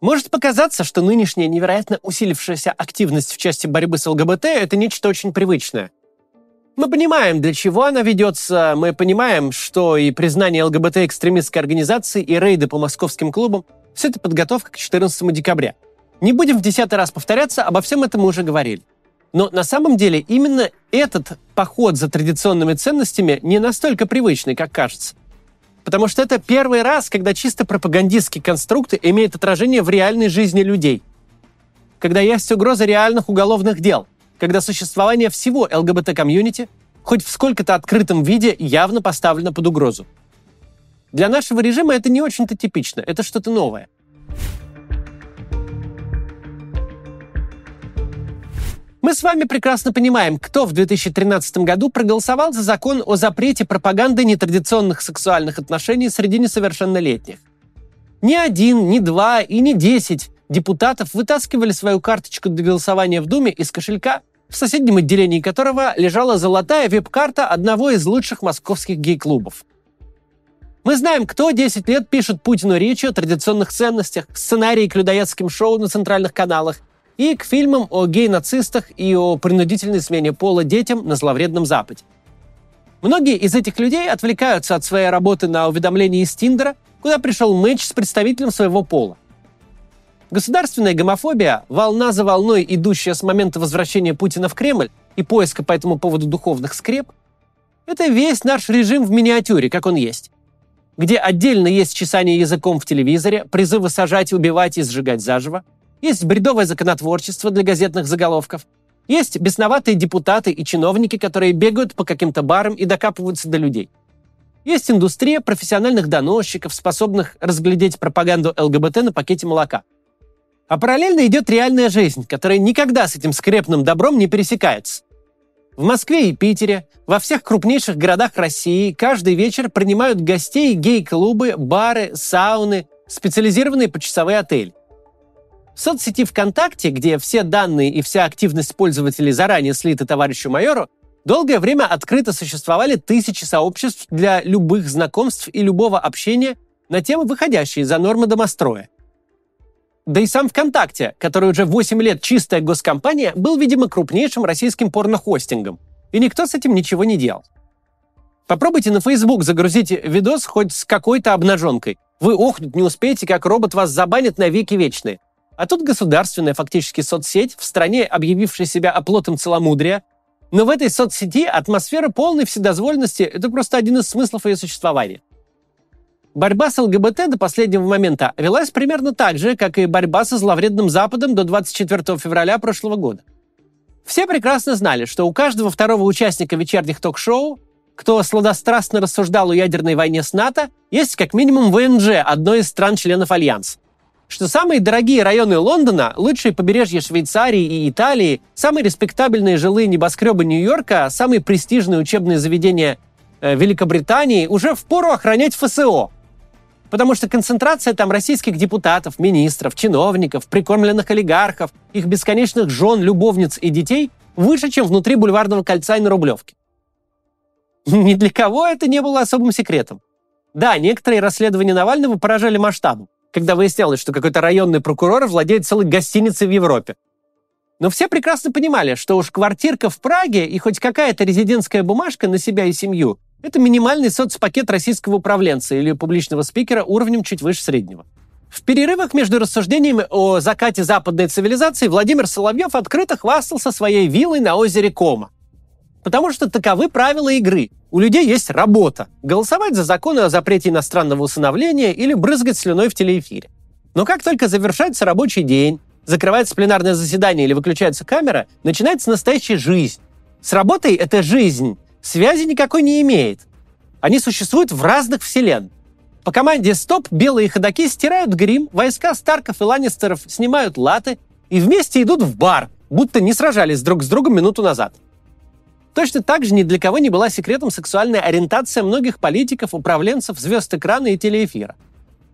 Может показаться, что нынешняя невероятно усилившаяся активность в части борьбы с ЛГБТ – это нечто очень привычное. Мы понимаем, для чего она ведется, мы понимаем, что и признание ЛГБТ-экстремистской организации, и рейды по московским клубам – все это подготовка к 14 декабря. Не будем в десятый раз повторяться, обо всем этом мы уже говорили. Но на самом деле именно этот поход за традиционными ценностями не настолько привычный, как кажется. Потому что это первый раз, когда чисто пропагандистские конструкты имеют отражение в реальной жизни людей. Когда есть угроза реальных уголовных дел. Когда существование всего ЛГБТ-комьюнити хоть в сколько-то открытом виде явно поставлено под угрозу. Для нашего режима это не очень-то типично, это что-то новое. Мы с вами прекрасно понимаем, кто в 2013 году проголосовал за закон о запрете пропаганды нетрадиционных сексуальных отношений среди несовершеннолетних. Ни один, ни два и ни десять депутатов вытаскивали свою карточку для голосования в Думе из кошелька, в соседнем отделении которого лежала золотая веб-карта одного из лучших московских гей-клубов. Мы знаем, кто 10 лет пишет Путину речи о традиционных ценностях, сценарии к людоедским шоу на центральных каналах и к фильмам о гей-нацистах и о принудительной смене пола детям на зловредном Западе. Многие из этих людей отвлекаются от своей работы на уведомления из Тиндера, куда пришел матч с представителем своего пола. Государственная гомофобия, волна за волной, идущая с момента возвращения Путина в Кремль и поиска по этому поводу духовных скреп, это весь наш режим в миниатюре, как он есть. Где отдельно есть чесание языком в телевизоре, призывы сажать, убивать и сжигать заживо – есть бредовое законотворчество для газетных заголовков. Есть бесноватые депутаты и чиновники, которые бегают по каким-то барам и докапываются до людей. Есть индустрия профессиональных доносчиков, способных разглядеть пропаганду ЛГБТ на пакете молока. А параллельно идет реальная жизнь, которая никогда с этим скрепным добром не пересекается. В Москве и Питере, во всех крупнейших городах России каждый вечер принимают гостей гей-клубы, бары, сауны, специализированные почасовые отели. В соцсети ВКонтакте, где все данные и вся активность пользователей заранее слиты товарищу майору, долгое время открыто существовали тысячи сообществ для любых знакомств и любого общения на темы, выходящие за нормы домостроя. Да и сам ВКонтакте, который уже 8 лет чистая госкомпания, был, видимо, крупнейшим российским порнохостингом. И никто с этим ничего не делал. Попробуйте на Facebook загрузить видос хоть с какой-то обнаженкой. Вы охнуть не успеете, как робот вас забанит на веки вечные. А тут государственная фактически соцсеть, в стране объявившая себя оплотом целомудрия, но в этой соцсети атмосфера полной вседозволенности – это просто один из смыслов ее существования. Борьба с ЛГБТ до последнего момента велась примерно так же, как и борьба со зловредным Западом до 24 февраля прошлого года. Все прекрасно знали, что у каждого второго участника вечерних ток-шоу, кто сладострастно рассуждал о ядерной войне с НАТО, есть как минимум ВНЖ одной из стран-членов Альянса что самые дорогие районы Лондона, лучшие побережья Швейцарии и Италии, самые респектабельные жилые небоскребы Нью-Йорка, самые престижные учебные заведения э, Великобритании уже впору охранять ФСО. Потому что концентрация там российских депутатов, министров, чиновников, прикормленных олигархов, их бесконечных жен, любовниц и детей выше, чем внутри бульварного кольца и на Рублевке. Ни для кого это не было особым секретом. Да, некоторые расследования Навального поражали масштабом когда выяснялось, что какой-то районный прокурор владеет целой гостиницей в Европе. Но все прекрасно понимали, что уж квартирка в Праге и хоть какая-то резидентская бумажка на себя и семью – это минимальный соцпакет российского управленца или публичного спикера уровнем чуть выше среднего. В перерывах между рассуждениями о закате западной цивилизации Владимир Соловьев открыто хвастался своей виллой на озере Кома. Потому что таковы правила игры. У людей есть работа – голосовать за законы о запрете иностранного усыновления или брызгать слюной в телеэфире. Но как только завершается рабочий день, закрывается пленарное заседание или выключается камера, начинается настоящая жизнь. С работой эта жизнь связи никакой не имеет. Они существуют в разных вселенных. По команде «Стоп» белые ходаки стирают грим, войска Старков и Ланнистеров снимают латы и вместе идут в бар, будто не сражались друг с другом минуту назад – Точно так же ни для кого не была секретом сексуальная ориентация многих политиков, управленцев, звезд экрана и телеэфира.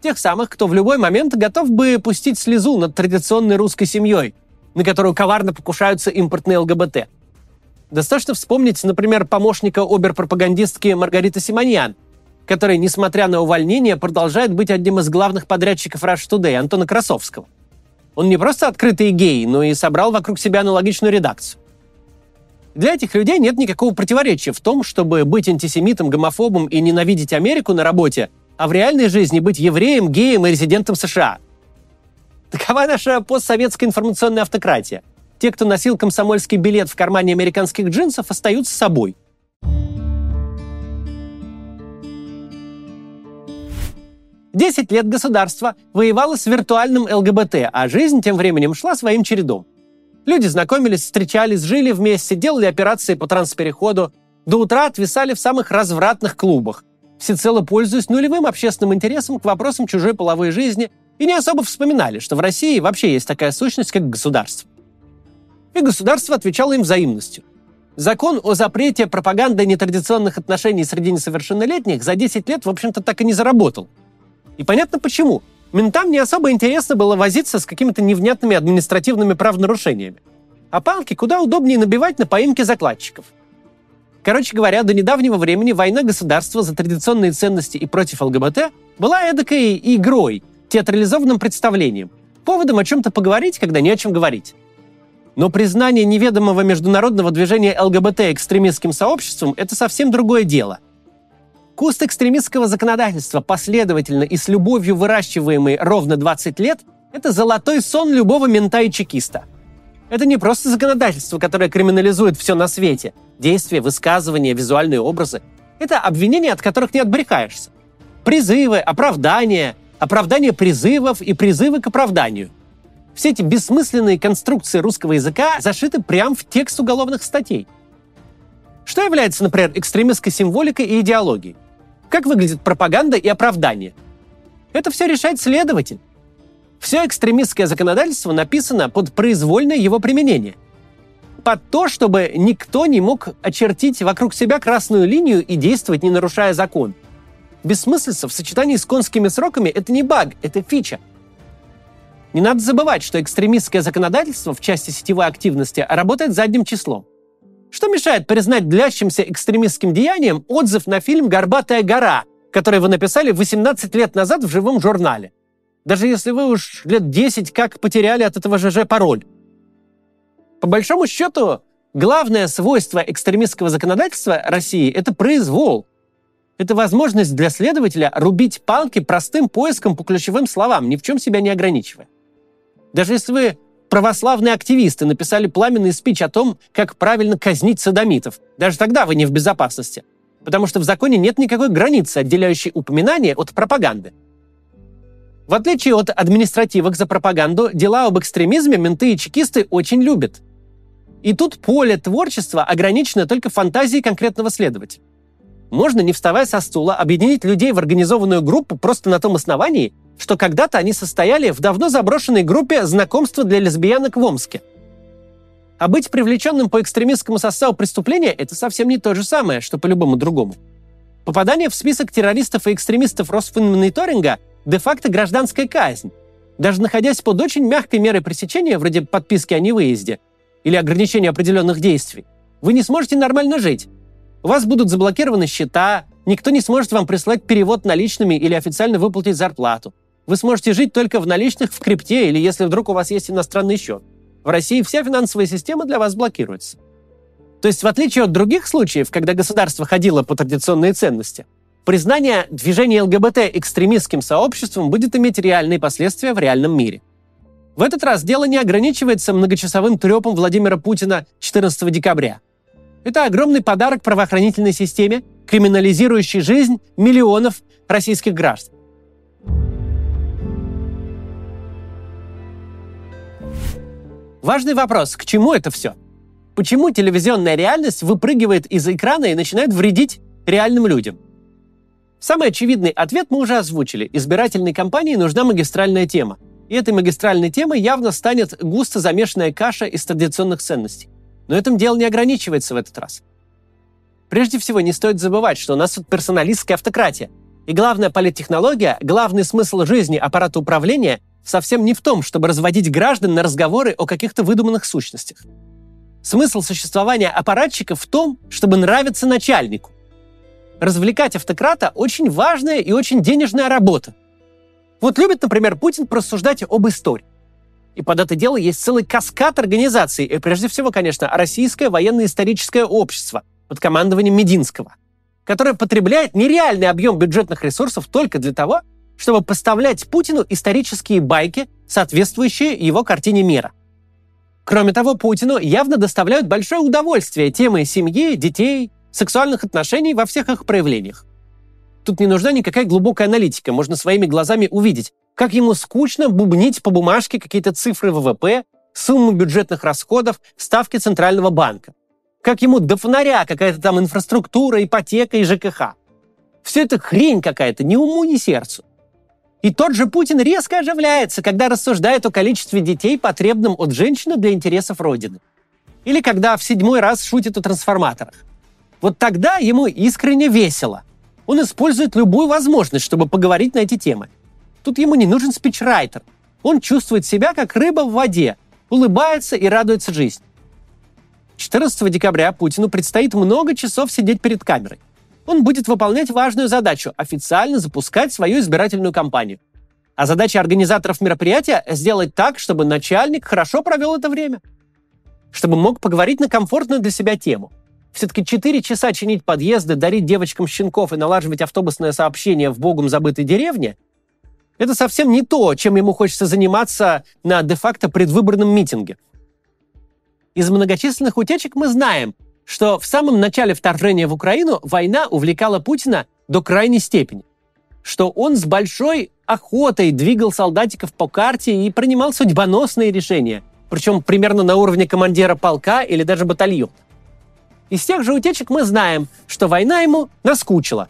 Тех самых, кто в любой момент готов бы пустить слезу над традиционной русской семьей, на которую коварно покушаются импортные ЛГБТ. Достаточно вспомнить, например, помощника оберпропагандистки Маргариты Симоньян, который, несмотря на увольнение, продолжает быть одним из главных подрядчиков Rush Today, Антона Красовского. Он не просто открытый гей, но и собрал вокруг себя аналогичную редакцию. Для этих людей нет никакого противоречия в том, чтобы быть антисемитом, гомофобом и ненавидеть Америку на работе, а в реальной жизни быть евреем, геем и резидентом США. Такова наша постсоветская информационная автократия. Те, кто носил комсомольский билет в кармане американских джинсов, остаются собой. Десять лет государство воевало с виртуальным ЛГБТ, а жизнь тем временем шла своим чередом. Люди знакомились, встречались, жили вместе, делали операции по транспереходу, до утра отвисали в самых развратных клубах, всецело пользуясь нулевым общественным интересом к вопросам чужой половой жизни и не особо вспоминали, что в России вообще есть такая сущность, как государство. И государство отвечало им взаимностью. Закон о запрете пропаганды нетрадиционных отношений среди несовершеннолетних за 10 лет, в общем-то, так и не заработал – и понятно почему. Ментам не особо интересно было возиться с какими-то невнятными административными правонарушениями. А палки куда удобнее набивать на поимке закладчиков. Короче говоря, до недавнего времени война государства за традиционные ценности и против ЛГБТ была эдакой игрой, театрализованным представлением, поводом о чем-то поговорить, когда не о чем говорить. Но признание неведомого международного движения ЛГБТ экстремистским сообществом – это совсем другое дело – Куст экстремистского законодательства, последовательно и с любовью выращиваемый ровно 20 лет, это золотой сон любого мента и чекиста. Это не просто законодательство, которое криминализует все на свете. Действия, высказывания, визуальные образы. Это обвинения, от которых не отбрехаешься. Призывы, оправдания, оправдание призывов и призывы к оправданию. Все эти бессмысленные конструкции русского языка зашиты прямо в текст уголовных статей. Что является, например, экстремистской символикой и идеологией? Как выглядит пропаганда и оправдание? Это все решает следователь. Все экстремистское законодательство написано под произвольное его применение. Под то, чтобы никто не мог очертить вокруг себя красную линию и действовать, не нарушая закон. Бессмыслица в сочетании с конскими сроками – это не баг, это фича. Не надо забывать, что экстремистское законодательство в части сетевой активности работает задним числом. Что мешает признать длящимся экстремистским деянием отзыв на фильм «Горбатая гора», который вы написали 18 лет назад в живом журнале? Даже если вы уж лет 10 как потеряли от этого ЖЖ пароль. По большому счету, главное свойство экстремистского законодательства России – это произвол. Это возможность для следователя рубить палки простым поиском по ключевым словам, ни в чем себя не ограничивая. Даже если вы православные активисты написали пламенный спич о том, как правильно казнить садомитов. Даже тогда вы не в безопасности. Потому что в законе нет никакой границы, отделяющей упоминание от пропаганды. В отличие от административок за пропаганду, дела об экстремизме менты и чекисты очень любят. И тут поле творчества ограничено только фантазией конкретного следователя. Можно, не вставая со стула, объединить людей в организованную группу просто на том основании, что когда-то они состояли в давно заброшенной группе знакомства для лесбиянок в Омске. А быть привлеченным по экстремистскому составу преступления – это совсем не то же самое, что по любому другому. Попадание в список террористов и экстремистов Росфинмониторинга – де-факто гражданская казнь. Даже находясь под очень мягкой мерой пресечения, вроде подписки о невыезде или ограничения определенных действий, вы не сможете нормально жить. У вас будут заблокированы счета, никто не сможет вам прислать перевод наличными или официально выплатить зарплату. Вы сможете жить только в наличных в крипте или если вдруг у вас есть иностранный счет. В России вся финансовая система для вас блокируется. То есть, в отличие от других случаев, когда государство ходило по традиционные ценности, признание движения ЛГБТ экстремистским сообществом будет иметь реальные последствия в реальном мире. В этот раз дело не ограничивается многочасовым трепом Владимира Путина 14 декабря. Это огромный подарок правоохранительной системе, криминализирующий жизнь миллионов российских граждан. Важный вопрос, к чему это все? Почему телевизионная реальность выпрыгивает из экрана и начинает вредить реальным людям? Самый очевидный ответ мы уже озвучили. Избирательной кампании нужна магистральная тема. И этой магистральной темой явно станет густо замешанная каша из традиционных ценностей. Но этим дело не ограничивается в этот раз. Прежде всего, не стоит забывать, что у нас тут персоналистская автократия. И главная политтехнология, главный смысл жизни аппарата управления – совсем не в том, чтобы разводить граждан на разговоры о каких-то выдуманных сущностях. Смысл существования аппаратчика в том, чтобы нравиться начальнику. развлекать автократа очень важная и очень денежная работа. Вот любит, например, Путин просуждать об истории. И под это дело есть целый каскад организаций, и прежде всего, конечно, Российское военно-историческое общество под командованием Мединского, которое потребляет нереальный объем бюджетных ресурсов только для того, чтобы поставлять Путину исторические байки, соответствующие его картине мира. Кроме того, Путину явно доставляют большое удовольствие темы семьи, детей, сексуальных отношений во всех их проявлениях. Тут не нужна никакая глубокая аналитика, можно своими глазами увидеть, как ему скучно бубнить по бумажке какие-то цифры ВВП, суммы бюджетных расходов, ставки Центрального банка. Как ему до фонаря какая-то там инфраструктура, ипотека и ЖКХ. Все это хрень какая-то, ни уму, ни сердцу. И тот же Путин резко оживляется, когда рассуждает о количестве детей, потребном от женщины для интересов Родины. Или когда в седьмой раз шутит о трансформаторах. Вот тогда ему искренне весело. Он использует любую возможность, чтобы поговорить на эти темы. Тут ему не нужен спичрайтер. Он чувствует себя как рыба в воде, улыбается и радуется жизни. 14 декабря Путину предстоит много часов сидеть перед камерой. Он будет выполнять важную задачу – официально запускать свою избирательную кампанию. А задача организаторов мероприятия – сделать так, чтобы начальник хорошо провел это время. Чтобы мог поговорить на комфортную для себя тему. Все-таки 4 часа чинить подъезды, дарить девочкам щенков и налаживать автобусное сообщение в богом забытой деревне – это совсем не то, чем ему хочется заниматься на де-факто предвыборном митинге. Из многочисленных утечек мы знаем, что в самом начале вторжения в Украину война увлекала Путина до крайней степени, что он с большой охотой двигал солдатиков по карте и принимал судьбоносные решения, причем примерно на уровне командира полка или даже батальона. Из тех же утечек мы знаем, что война ему наскучила.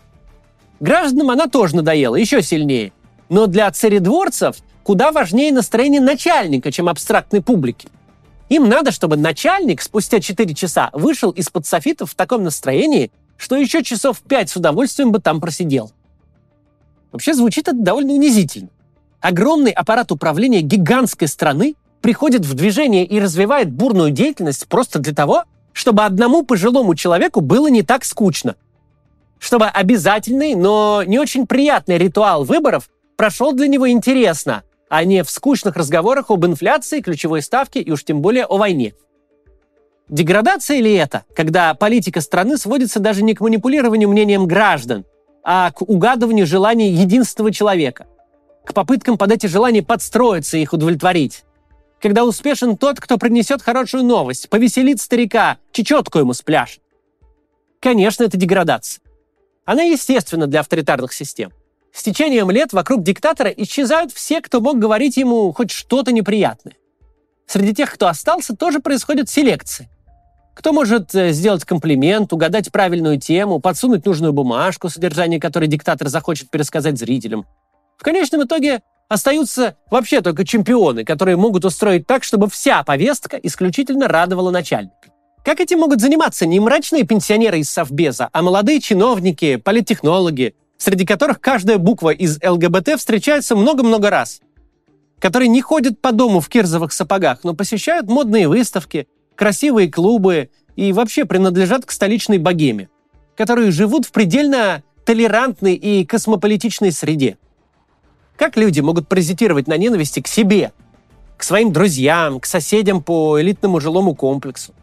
Гражданам она тоже надоела, еще сильнее – но для царедворцев куда важнее настроение начальника, чем абстрактной публики. Им надо, чтобы начальник спустя 4 часа вышел из-под софитов в таком настроении, что еще часов 5 с удовольствием бы там просидел. Вообще звучит это довольно унизительно. Огромный аппарат управления гигантской страны приходит в движение и развивает бурную деятельность просто для того, чтобы одному пожилому человеку было не так скучно. Чтобы обязательный, но не очень приятный ритуал выборов прошел для него интересно, а не в скучных разговорах об инфляции, ключевой ставке и уж тем более о войне. Деградация ли это, когда политика страны сводится даже не к манипулированию мнением граждан, а к угадыванию желаний единственного человека, к попыткам под эти желания подстроиться и их удовлетворить? Когда успешен тот, кто принесет хорошую новость, повеселит старика, чечетку ему спляшет. Конечно, это деградация. Она естественна для авторитарных систем. С течением лет вокруг диктатора исчезают все, кто мог говорить ему хоть что-то неприятное. Среди тех, кто остался, тоже происходит селекция. Кто может э, сделать комплимент, угадать правильную тему, подсунуть нужную бумажку, содержание которой диктатор захочет пересказать зрителям. В конечном итоге остаются вообще только чемпионы, которые могут устроить так, чтобы вся повестка исключительно радовала начальника. Как этим могут заниматься не мрачные пенсионеры из Совбеза, а молодые чиновники, политтехнологи, среди которых каждая буква из ЛГБТ встречается много-много раз, которые не ходят по дому в кирзовых сапогах, но посещают модные выставки, красивые клубы и вообще принадлежат к столичной богеме, которые живут в предельно толерантной и космополитичной среде. Как люди могут паразитировать на ненависти к себе, к своим друзьям, к соседям по элитному жилому комплексу?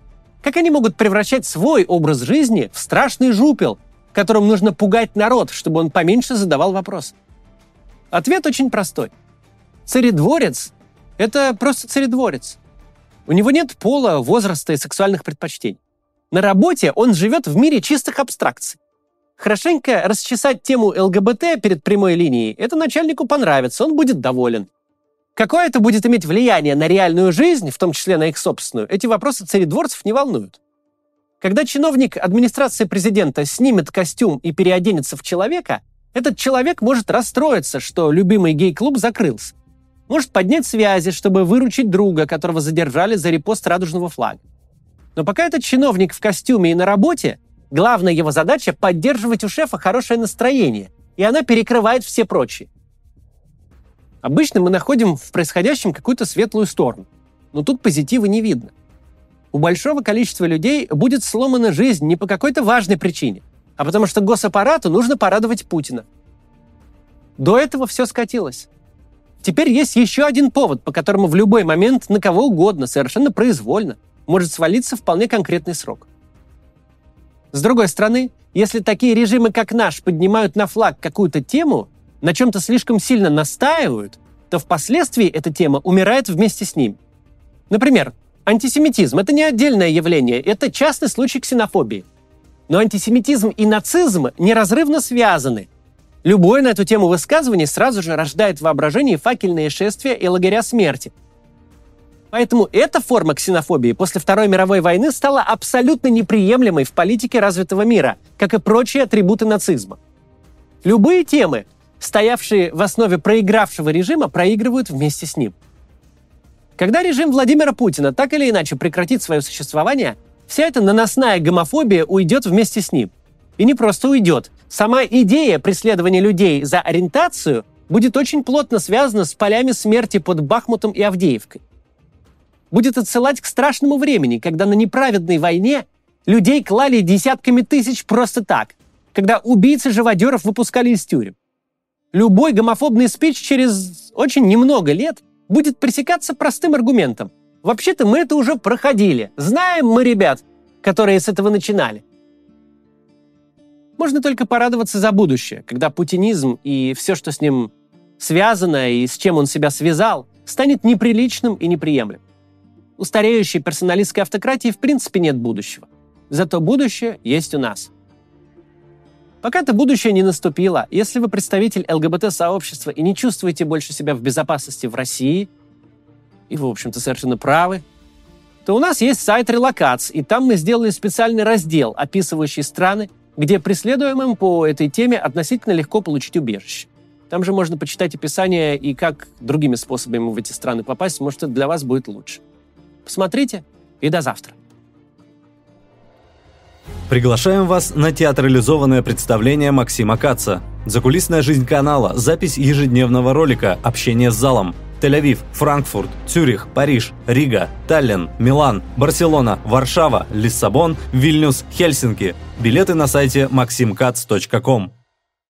Как они могут превращать свой образ жизни в страшный жупел – которым нужно пугать народ, чтобы он поменьше задавал вопрос? Ответ очень простой. Царедворец – это просто царедворец. У него нет пола, возраста и сексуальных предпочтений. На работе он живет в мире чистых абстракций. Хорошенько расчесать тему ЛГБТ перед прямой линией – это начальнику понравится, он будет доволен. Какое это будет иметь влияние на реальную жизнь, в том числе на их собственную, эти вопросы царедворцев не волнуют. Когда чиновник администрации президента снимет костюм и переоденется в человека, этот человек может расстроиться, что любимый гей-клуб закрылся. Может поднять связи, чтобы выручить друга, которого задержали за репост радужного флага. Но пока этот чиновник в костюме и на работе, главная его задача – поддерживать у шефа хорошее настроение, и она перекрывает все прочие. Обычно мы находим в происходящем какую-то светлую сторону, но тут позитива не видно у большого количества людей будет сломана жизнь не по какой-то важной причине, а потому что госаппарату нужно порадовать Путина. До этого все скатилось. Теперь есть еще один повод, по которому в любой момент на кого угодно, совершенно произвольно, может свалиться вполне конкретный срок. С другой стороны, если такие режимы, как наш, поднимают на флаг какую-то тему, на чем-то слишком сильно настаивают, то впоследствии эта тема умирает вместе с ним. Например, антисемитизм – это не отдельное явление, это частный случай ксенофобии. Но антисемитизм и нацизм неразрывно связаны – Любое на эту тему высказывание сразу же рождает в воображении факельные шествия и лагеря смерти. Поэтому эта форма ксенофобии после Второй мировой войны стала абсолютно неприемлемой в политике развитого мира, как и прочие атрибуты нацизма. Любые темы, стоявшие в основе проигравшего режима, проигрывают вместе с ним. Когда режим Владимира Путина так или иначе прекратит свое существование, вся эта наносная гомофобия уйдет вместе с ним. И не просто уйдет. Сама идея преследования людей за ориентацию будет очень плотно связана с полями смерти под Бахмутом и Авдеевкой. Будет отсылать к страшному времени, когда на неправедной войне людей клали десятками тысяч просто так, когда убийцы живодеров выпускали из тюрем. Любой гомофобный спич через очень немного лет будет пресекаться простым аргументом. Вообще-то мы это уже проходили. Знаем мы ребят, которые с этого начинали. Можно только порадоваться за будущее, когда путинизм и все, что с ним связано и с чем он себя связал, станет неприличным и неприемлемым. У стареющей персоналистской автократии в принципе нет будущего. Зато будущее есть у нас. Пока это будущее не наступило, если вы представитель ЛГБТ-сообщества и не чувствуете больше себя в безопасности в России, и вы, в общем-то, совершенно правы, то у нас есть сайт Релокац, и там мы сделали специальный раздел, описывающий страны, где преследуемым по этой теме относительно легко получить убежище. Там же можно почитать описание и как другими способами в эти страны попасть, может, это для вас будет лучше. Посмотрите и до завтра. Приглашаем вас на театрализованное представление Максима Каца. Закулисная жизнь канала, запись ежедневного ролика, общение с залом – Тель-Авив, Франкфурт, Цюрих, Париж, Рига, Таллин, Милан, Барселона, Варшава, Лиссабон, Вильнюс, Хельсинки. Билеты на сайте maximkatz.com.